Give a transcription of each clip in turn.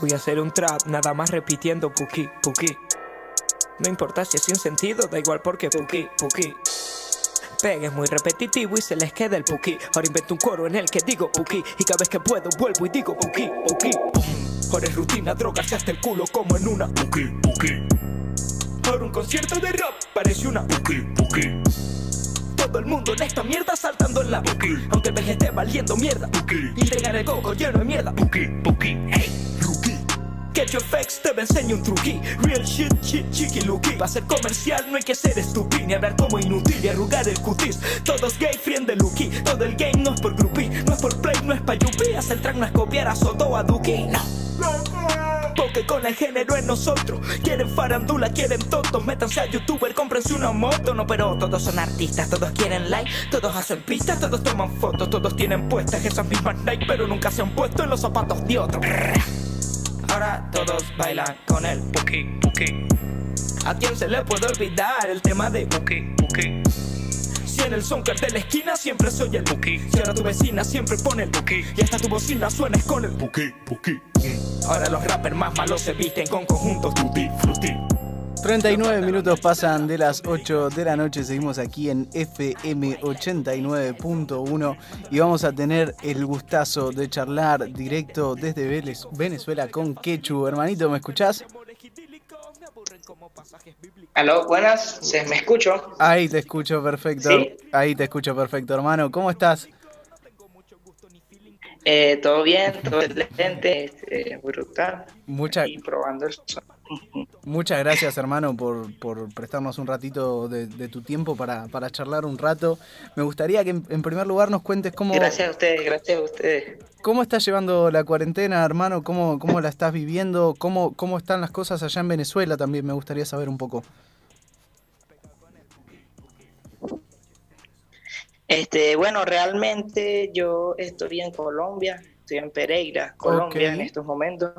Voy a hacer un trap, nada más repitiendo puki, puki. No importa si es sin sentido, da igual porque puki, puki. Pega es muy repetitivo y se les queda el puki. Ahora invento un coro en el que digo puki. Y cada vez que puedo vuelvo y digo puki, puki. Ahora es rutina, drogas hasta el culo como en una puki, puki. Ahora un concierto de rap parece una puki, puki. Todo el mundo en esta mierda saltando en la puki. Aunque el valiendo mierda puki. Y tengan el coco lleno de mierda puki, puki. Hey, your facts, te enseño un truqui Real shit, shit, chiqui, lucky Para ser comercial no hay que ser estúpido Ni hablar como inútil y arrugar el cutis. Todos gay, friend de Lucky Todo el game no es por groupie No es por play, no es pa' yupi. Hacer track no es copiar a Soto a Duki. No. Porque con el género en nosotros Quieren farandula, quieren tontos Métanse a youtuber, cómprense una moto. No, pero todos son artistas, todos quieren like Todos hacen pistas, todos toman fotos Todos tienen puestas esas mismas Nike Pero nunca se han puesto en los zapatos de otro Todos bailan con el puki, puki ¿A quién se le puede olvidar el tema de puki, puki? Si en el soundcard de la esquina siempre soy el puki Si ahora tu vecina siempre pone el puki Y hasta tu bocina suena con el puki, puki Ahora los rappers más malos se visten con conjuntos tutti, frutti 39 minutos pasan de las 8 de la noche, seguimos aquí en FM 89.1 y vamos a tener el gustazo de charlar directo desde Venezuela con Quechu. Hermanito, ¿me escuchás? Aló, buenas, ¿se me escucho? Ahí te escucho perfecto. Ahí te escucho perfecto, hermano. ¿Cómo estás? Eh, todo bien, todo excelente, este, brutal. Mucha... Y probando eso. Muchas gracias, hermano, por, por prestarnos un ratito de, tu tiempo para, para, charlar un rato. Me gustaría que, en, primer lugar, nos cuentes cómo. Gracias a ustedes, gracias a ustedes. ¿Cómo estás llevando la cuarentena, hermano? ¿Cómo, cómo la estás viviendo? ¿Cómo, ¿Cómo están las cosas allá en Venezuela? También me gustaría saber un poco. Este, bueno, realmente yo estoy en Colombia, estoy en Pereira, Colombia en estos momentos.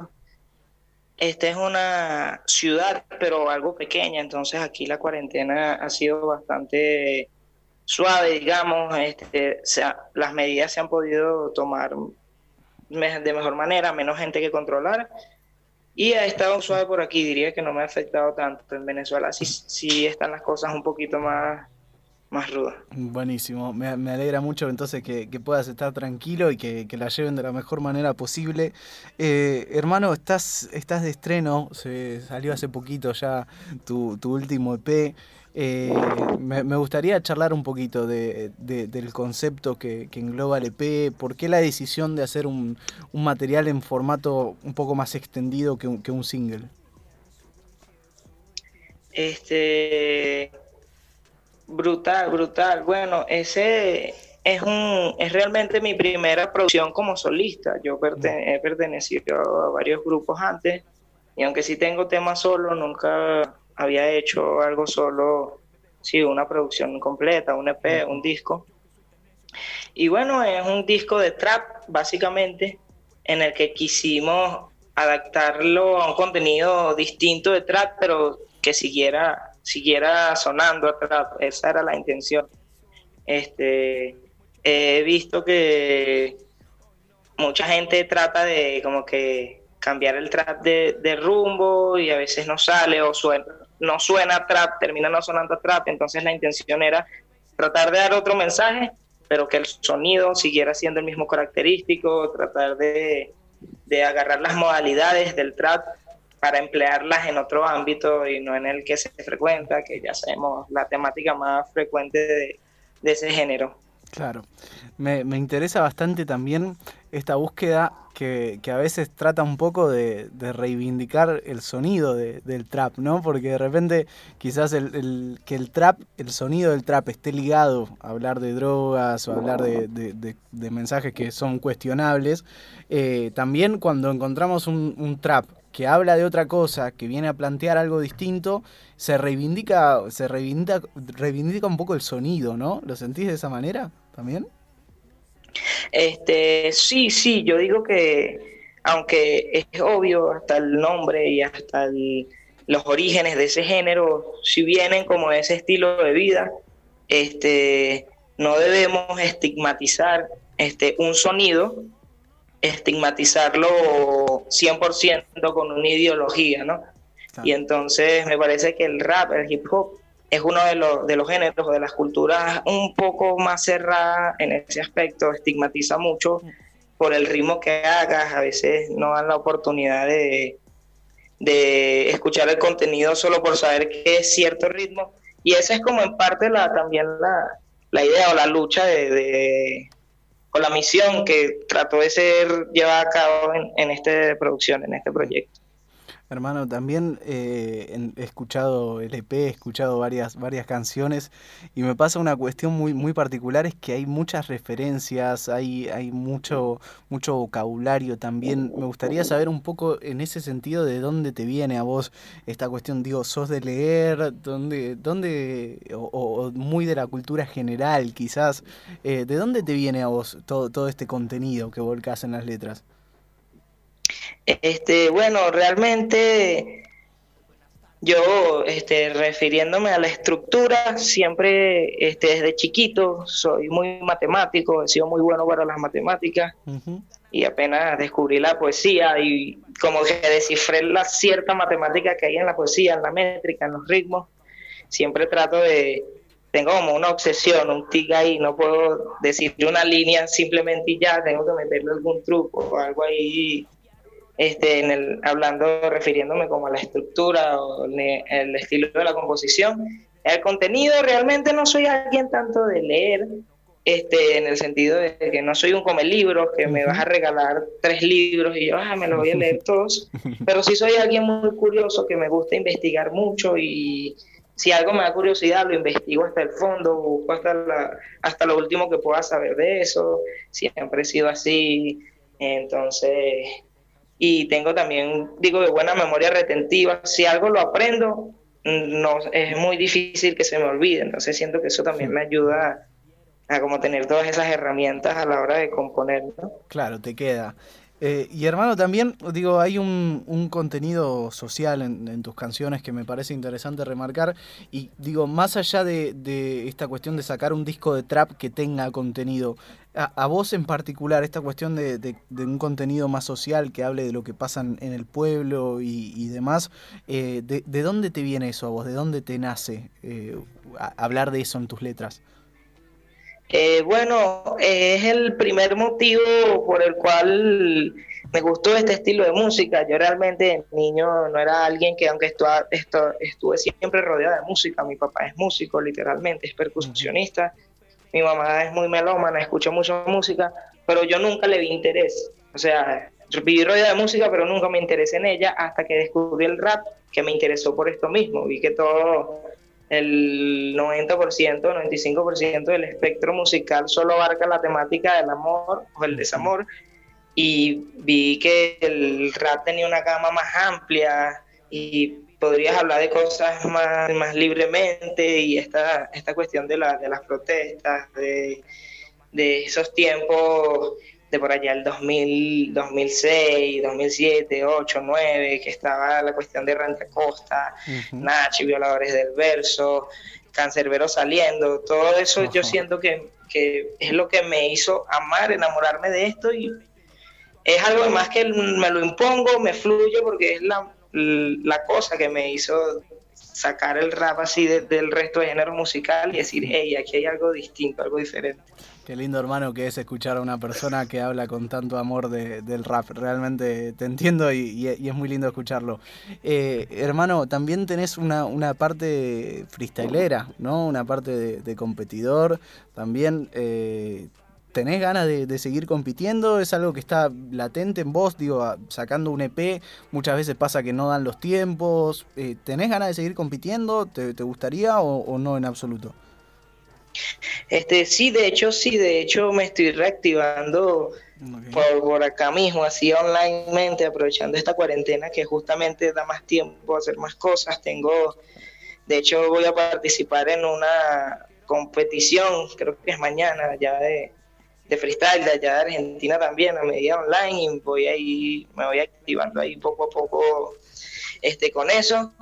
Esta es una ciudad, pero algo pequeña, entonces aquí la cuarentena ha sido bastante suave, digamos, este, las medidas se han podido tomar de mejor manera, menos gente que controlar, y ha estado suave por aquí, diría que no me ha afectado tanto. En Venezuela sí, sí están las cosas un poquito más más ruda. Buenísimo, me, alegra mucho entonces que, puedas estar tranquilo y que, la lleven de la mejor manera posible. Eh, hermano, estás, estás de estreno, se salió hace poquito ya tu, último EP. Eh, me, gustaría charlar un poquito de, del concepto que, engloba el EP, por qué la decisión de hacer un, un material en formato un poco más extendido que un, que un single. Este, Brutal, brutal. Bueno, ese es un es realmente mi primera producción como solista. Yo he pertenecido a varios grupos antes y aunque sí tengo temas solo, nunca había hecho algo solo, sí, una producción completa, un EP, un disco. Y bueno, es un disco de trap, básicamente, en el que quisimos adaptarlo a un contenido distinto de trap, pero que siguiera siguiera sonando atrás, esa era la intención. Este, he visto que mucha gente trata de como que cambiar el trap de, rumbo y a veces no sale o suena, no suena trap, termina no sonando trap, entonces la intención era tratar de dar otro mensaje, pero que el sonido siguiera siendo el mismo característico, tratar de, de agarrar las modalidades del trap para emplearlas en otro ámbito y no en el que se frecuenta, que ya sabemos la temática más frecuente de, ese género. Claro, me, interesa bastante también esta búsqueda que, a veces trata un poco de, reivindicar el sonido del trap, ¿no? Porque de repente quizás el, que el trap, el sonido del trap esté ligado a hablar de drogas o a hablar de, mensajes que son cuestionables, eh, también cuando encontramos un, un trap que habla de otra cosa, que viene a plantear algo distinto, se reivindica, se reivindica, reivindica un poco el sonido, ¿no? ¿Lo sentís de esa manera también? Este, sí, sí, yo digo que aunque es obvio hasta el nombre y hasta los orígenes de ese género, si vienen como ese estilo de vida, este, no debemos estigmatizar este, un sonido estigmatizarlo 100% con una ideología, ¿no? Y entonces me parece que el rap, el hip hop, es uno de los, de los géneros o de las culturas un poco más cerrada en ese aspecto, estigmatiza mucho por el ritmo que hagas, a veces no dan la oportunidad de, de escuchar el contenido solo por saber que es cierto ritmo. Y esa es como en parte la, también la, la idea o la lucha de, o la misión que trató de ser llevada a cabo en, en esta producción, en este proyecto. Hermano, también eh, he escuchado el EP, he escuchado varias, varias canciones y me pasa una cuestión muy, muy particular, es que hay muchas referencias, hay, hay mucho, mucho vocabulario también. Me gustaría saber un poco en ese sentido de dónde te viene a vos esta cuestión, digo, sos de leer, dónde, dónde o, muy de la cultura general quizás, eh, ¿de dónde te viene a vos todo, todo este contenido que volcás en las letras? Este, bueno, realmente yo, este, refiriéndome a la estructura, siempre este, desde chiquito soy muy matemático, he sido muy bueno para las matemáticas y apenas descubrí la poesía y como que descifré la cierta matemática que hay en la poesía, en la métrica, en los ritmos, siempre trato de, tengo como una obsesión, un tic ahí, no puedo decir una línea simplemente y ya, tengo que meterle algún truco o algo ahí este, en el, hablando, refiriéndome como a la estructura o el estilo de la composición. El contenido realmente no soy alguien tanto de leer, este, en el sentido de que no soy un come libros, que me vas a regalar tres libros y yo ah, me los voy a leer todos, pero sí soy alguien muy curioso que me gusta investigar mucho y si algo me da curiosidad lo investigo hasta el fondo, busco hasta, la, hasta lo último que pueda saber de eso, siempre he sido así, entonces y tengo también, digo, de buena memoria retentiva. Si algo lo aprendo, no, es muy difícil que se me olvide. Entonces siento que eso también me ayuda a, como tener todas esas herramientas a la hora de componer. Claro, te queda. Eh, y hermano, también digo, hay un, un contenido social en, tus canciones que me parece interesante remarcar. Y digo, más allá de, de, esta cuestión de sacar un disco de trap que tenga contenido, a, vos en particular, esta cuestión de, de, un contenido más social que hable de lo que pasa en, el pueblo y, demás, eh, de, de, dónde te viene eso a vos? ¿De dónde te nace eh, hablar de eso en tus letras? Eh, bueno, es el primer motivo por el cual me gustó este estilo de música. Yo realmente niño no era alguien que, aunque estu estuve siempre rodeado de música, mi papá es músico, literalmente, es percusionista, mi mamá es muy melómana, escucha mucha música, pero yo nunca le vi interés. O sea, viví rodeado de música, pero nunca me interesé en ella hasta que descubrí el rap, que me interesó por esto mismo. Vi que todo el 90%, 95% del espectro musical solo abarca la temática del amor o el desamor. Y vi que el rap tenía una gama más amplia y podrías hablar de cosas más, más libremente y esta, esta cuestión de, la, de las protestas, de, de esos tiempos de por allá el 2000, 2006, 2007, 8, 9, que estaba la cuestión de Randy Acosta, Nachi, Violadores del Verso, Cancerbero saliendo, todo eso yo siento que, que, es lo que me hizo amar, enamorarme de esto y es algo más que me lo impongo, me fluye porque es la, la cosa que me hizo sacar el rap así del resto de género musical y decir, hey, aquí hay algo distinto, algo diferente. Qué lindo hermano que es escuchar a una persona que habla con tanto amor del rap. Realmente te entiendo y, es muy lindo escucharlo. Eh, hermano, también tenés una, una parte freestylera, ¿no? Una parte de, competidor. También eh, ¿Tenés ganas de, seguir compitiendo? ¿Es algo que está latente en vos? Digo, sacando un EP, muchas veces pasa que no dan los tiempos. Eh, ¿Tenés ganas de seguir compitiendo? ¿Te, gustaría o, no en absoluto? Este, sí, de hecho, sí, de hecho me estoy reactivando por, acá mismo, así onlinemente, aprovechando esta cuarentena que justamente da más tiempo a hacer más cosas. Tengo, de hecho, voy a participar en una competición, creo que es mañana, ya de, de freestyle de allá de Argentina también, a medida online, y voy ahí, me voy activando ahí poco a poco este, con eso.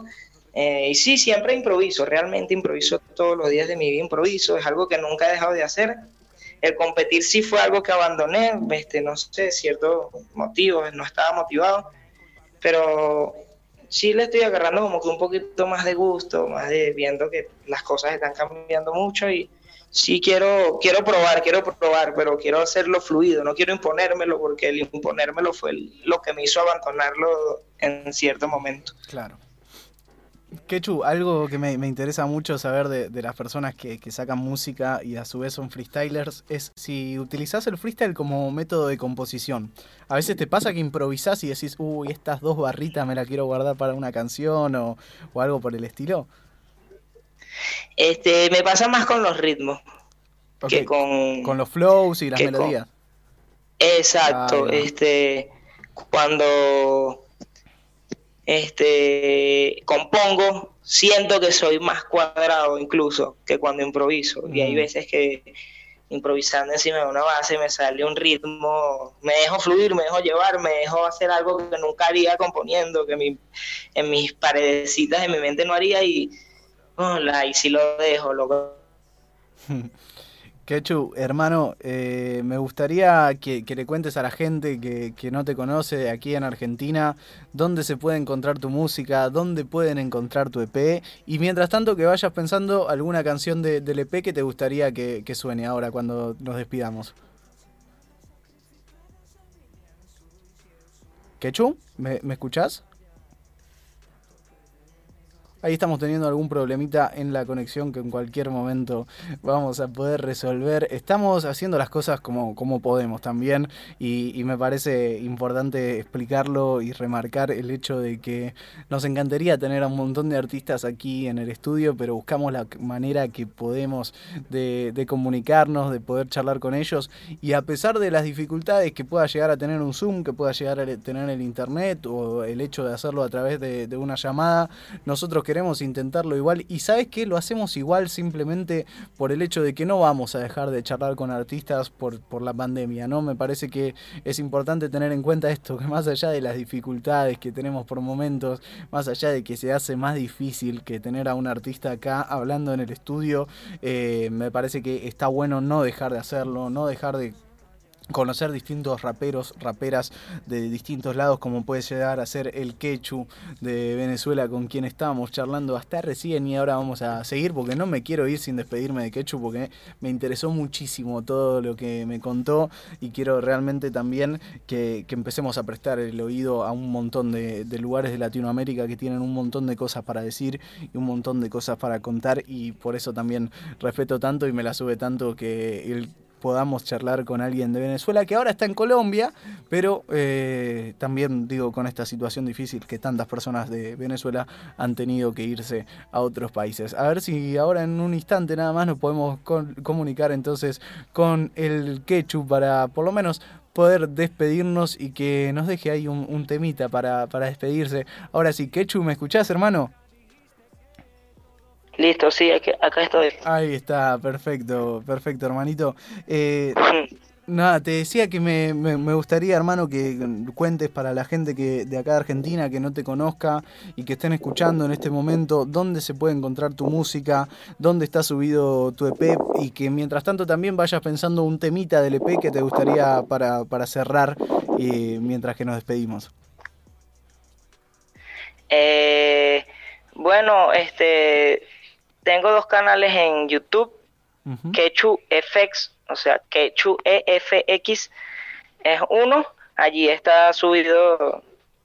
Eh, y sí, siempre improviso, realmente improviso todos los días de mi vida, improviso, es algo que nunca he dejado de hacer. el competir sí fue algo que abandoné, este, no sé, ciertos motivos, no estaba motivado, pero sí le estoy agarrando como que un poquito más de gusto, más de viendo que las cosas están cambiando mucho y sí quiero, quiero probar, quiero probar, pero quiero hacerlo fluido, no quiero imponérmelo porque el imponérmelo fue lo que me hizo abandonarlo en cierto momento. Claro. Quechu, algo que me, interesa mucho saber de, las personas que, sacan música y a su vez son freestylers es si utilizás el freestyle como método de composición. A veces te pasa que improvisás y decís, uy, estas dos barritas me las quiero guardar para una canción o, algo por el estilo. Este, me pasa más con los ritmos que con... Con los flows y las melodías. Exacto, este, cuando este, compongo, siento que soy más cuadrado incluso que cuando improviso. Y hay veces que improvisando encima de una base me sale un ritmo, me dejo fluir, me dejo llevar, me dejo hacer algo que nunca haría componiendo, que en mis paredecitas de mi mente no haría y, y si lo dejo, lo Quechu, hermano, eh, me gustaría que, le cuentes a la gente que, no te conoce aquí en Argentina dónde se puede encontrar tu música, dónde pueden encontrar tu EP y mientras tanto que vayas pensando alguna canción de, del EP que te gustaría que, suene ahora cuando nos despidamos. Quechu, ¿me, ¿me escuchás? Ahí estamos teniendo algún problemita en la conexión que en cualquier momento vamos a poder resolver. Estamos haciendo las cosas como, como podemos también y, me parece importante explicarlo y remarcar el hecho de que nos encantaría tener a un montón de artistas aquí en el estudio, pero buscamos la manera que podemos de, comunicarnos, de poder charlar con ellos y a pesar de las dificultades que pueda llegar a tener un Zoom, que pueda llegar a tener el Internet o el hecho de hacerlo a través de, de una llamada, nosotros queremos intentarlo igual y sabes que lo hacemos igual simplemente por el hecho de que no vamos a dejar de charlar con artistas por, por la pandemia, ¿no? Me parece que es importante tener en cuenta esto, que más allá de las dificultades que tenemos por momentos, más allá de que se hace más difícil que tener a un artista acá hablando en el estudio, eh, me parece que está bueno no dejar de hacerlo, no dejar de conocer distintos raperos, raperas de distintos lados, como puede llegar a ser el Quechu de Venezuela, con quien estábamos charlando hasta recién. Y ahora vamos a seguir porque no me quiero ir sin despedirme de Quechu porque me interesó muchísimo todo lo que me contó. Y quiero realmente también que, empecemos a prestar el oído a un montón de, de lugares de Latinoamérica que tienen un montón de cosas para decir y un montón de cosas para contar. Y por eso también respeto tanto y me la sube tanto que el podamos charlar con alguien de Venezuela que ahora está en Colombia, pero eh, también digo con esta situación difícil que tantas personas de Venezuela han tenido que irse a otros países. A ver si ahora en un instante nada más nos podemos comunicar entonces con el Quechu para por lo menos poder despedirnos y que nos deje ahí un, temita para, para despedirse. Ahora sí, Quechu, ¿me escuchás hermano? Listo, sí, acá estoy. Ahí está, perfecto, perfecto, hermanito. Eh, nada, te decía que me, me, gustaría, hermano, que cuentes para la gente que de acá de Argentina que no te conozca y que estén escuchando en este momento dónde se puede encontrar tu música, dónde está subido tu EP y que mientras tanto también vayas pensando un temita del EP que te gustaría para, para cerrar eh, mientras que nos despedimos. Eh, bueno, este tengo dos canales en YouTube, Quechu FX, o sea, Quechu EFX es uno, allí está subido,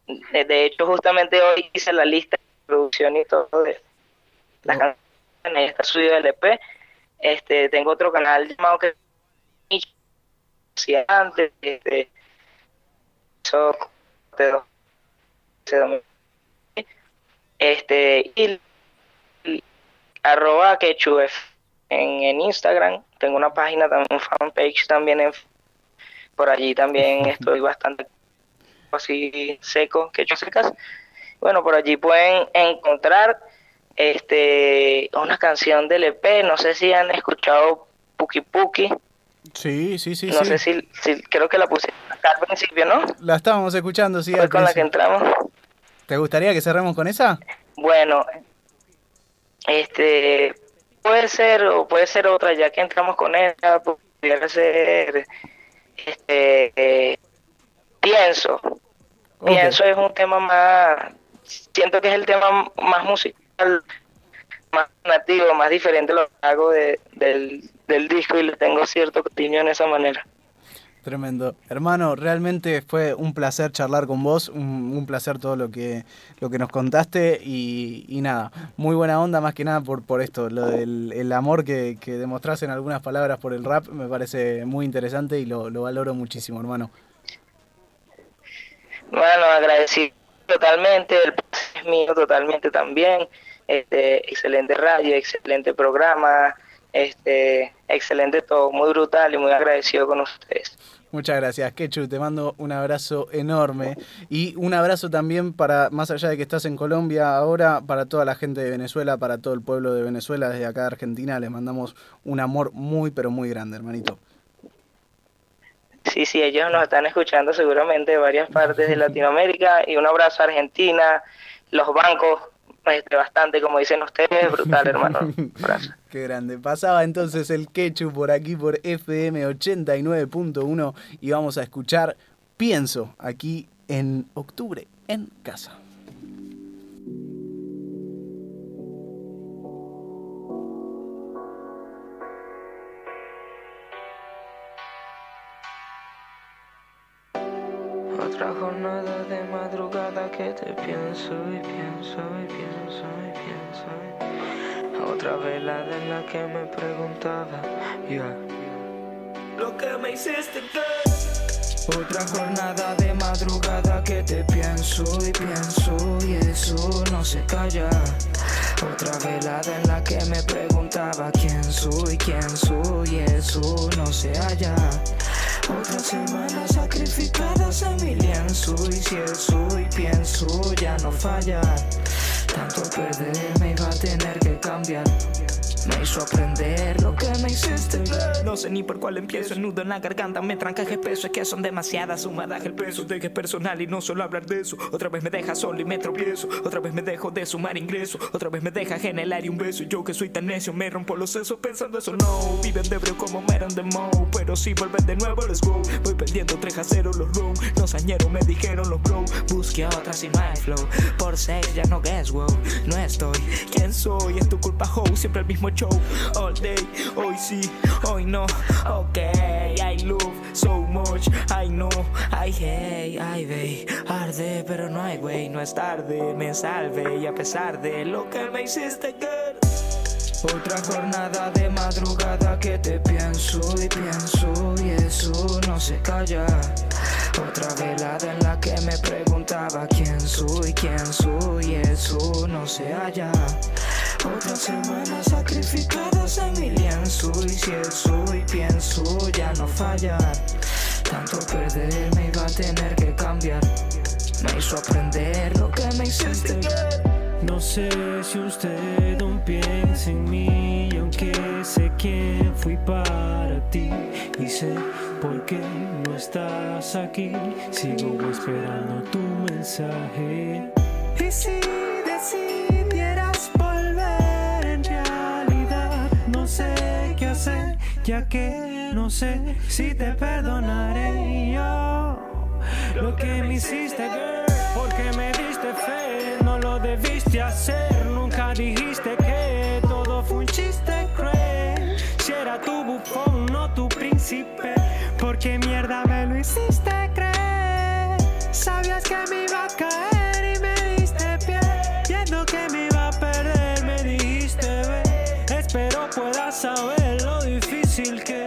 de hecho justamente hoy hice la lista de producción y todo de las oh. canciones, está subido el EP, este, tengo otro canal llamado que antes, este, este, y arroba quechuf en, en, Instagram. Tengo una página, un fanpage también en, por allí también estoy bastante así seco, quechu secas. Bueno, por allí pueden encontrar este una canción del EP, no sé si han escuchado Puki Puki. Sí, sí, sí. No sé si, si, creo que la puse acá al principio, ¿no? La estábamos escuchando, sí. con la que entramos. ¿Te gustaría que cerremos con esa? Bueno, este puede ser o puede ser otra ya que entramos con ella podría ser este eh, pienso pienso es un tema más siento que es el tema más musical más nativo más diferente lo que hago de, del, del disco y le tengo cierto cariño en esa manera Tremendo. Hermano, realmente fue un placer charlar con vos, un, placer todo lo que, lo que nos contaste y, nada, muy buena onda más que nada por, por esto, lo del el amor que, que demostrás en algunas palabras por el rap me parece muy interesante y lo, valoro muchísimo, hermano. Bueno, agradecido totalmente, el es mío totalmente también, este, excelente radio, excelente programa, este, excelente todo, muy brutal y muy agradecido con ustedes. Muchas gracias, Quechu. Te mando un abrazo enorme. Y un abrazo también para, más allá de que estás en Colombia ahora, para toda la gente de Venezuela, para todo el pueblo de Venezuela, desde acá de Argentina, les mandamos un amor muy, pero muy grande, hermanito. Sí, sí, ellos nos están escuchando seguramente de varias partes de Latinoamérica. Y un abrazo a Argentina, los bancos, este, bastante, como dicen ustedes, brutal, hermano. Qué grande. Pasaba entonces el Quechu por aquí por FM 89.1 y vamos a escuchar Pienso aquí en octubre en casa. Otra jornada de madrugada que te pienso y pienso y pienso y pienso. Otra velada en la que me preguntaba, yeah. Lo que me hiciste que Otra jornada de madrugada que te pienso y pienso y eso no se calla. Otra velada en la que me preguntaba quién soy, quién soy, eso no se halla. Otra semana sacrificadas en mi lienzo Y si eso y pienso ya no falla. Tanto perder me iba a tener que cambiar me hizo aprender lo que me hiciste. No sé ni por cuál empiezo, el nudo en la garganta me tranca el peso. Es que son demasiadas sumadas el peso de que es personal y no solo hablar de eso. Otra vez me deja solo y me tropiezo. Otra vez me dejo de sumar ingresos Otra vez me deja generar y un beso. Yo que soy tan necio me rompo los sesos pensando eso. No Viven de breo como Meron de Mo Pero si vuelven de nuevo let's go. Voy perdiendo 3 a 0 los room Los añeros me dijeron los bro. Busque a otra sin my flow. Por seis ya no guess wow. No estoy, ¿quién soy? Es tu culpa ho. Siempre el mismo show all day. Hoy sí, hoy no. Ok, I love so much. I know, I hate, I ve. Arde, pero no hay güey, no es tarde. Me salve y a pesar de lo que me hiciste, girl. Otra jornada de madrugada que te pienso y pienso y eso no se calla. Otra velada en la que me preguntaba quién soy, quién soy, y eso no se halla. Otra semana sacrificadas en mi lienzo y si eso y pienso ya no fallar. Tanto perder me iba a tener que cambiar. Me hizo aprender lo que me hiciste. No sé si usted aún piensa en mí, y aunque sé quién fui para ti y sé por qué no estás aquí, sigo esperando tu mensaje. Y si ya que no sé si te perdonaré yo lo que me hiciste, girl, porque me diste fe, no lo debiste hacer, nunca dijiste que todo fue un chiste cruel. Si era tu bufón, no tu príncipe, porque mierda me lo hiciste creer. Sabías que me iba a caer y me diste pie, viendo que me iba a perder, me dijiste ve, espero puedas saber difícil que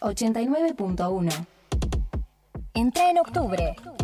89.1. Entra en octubre.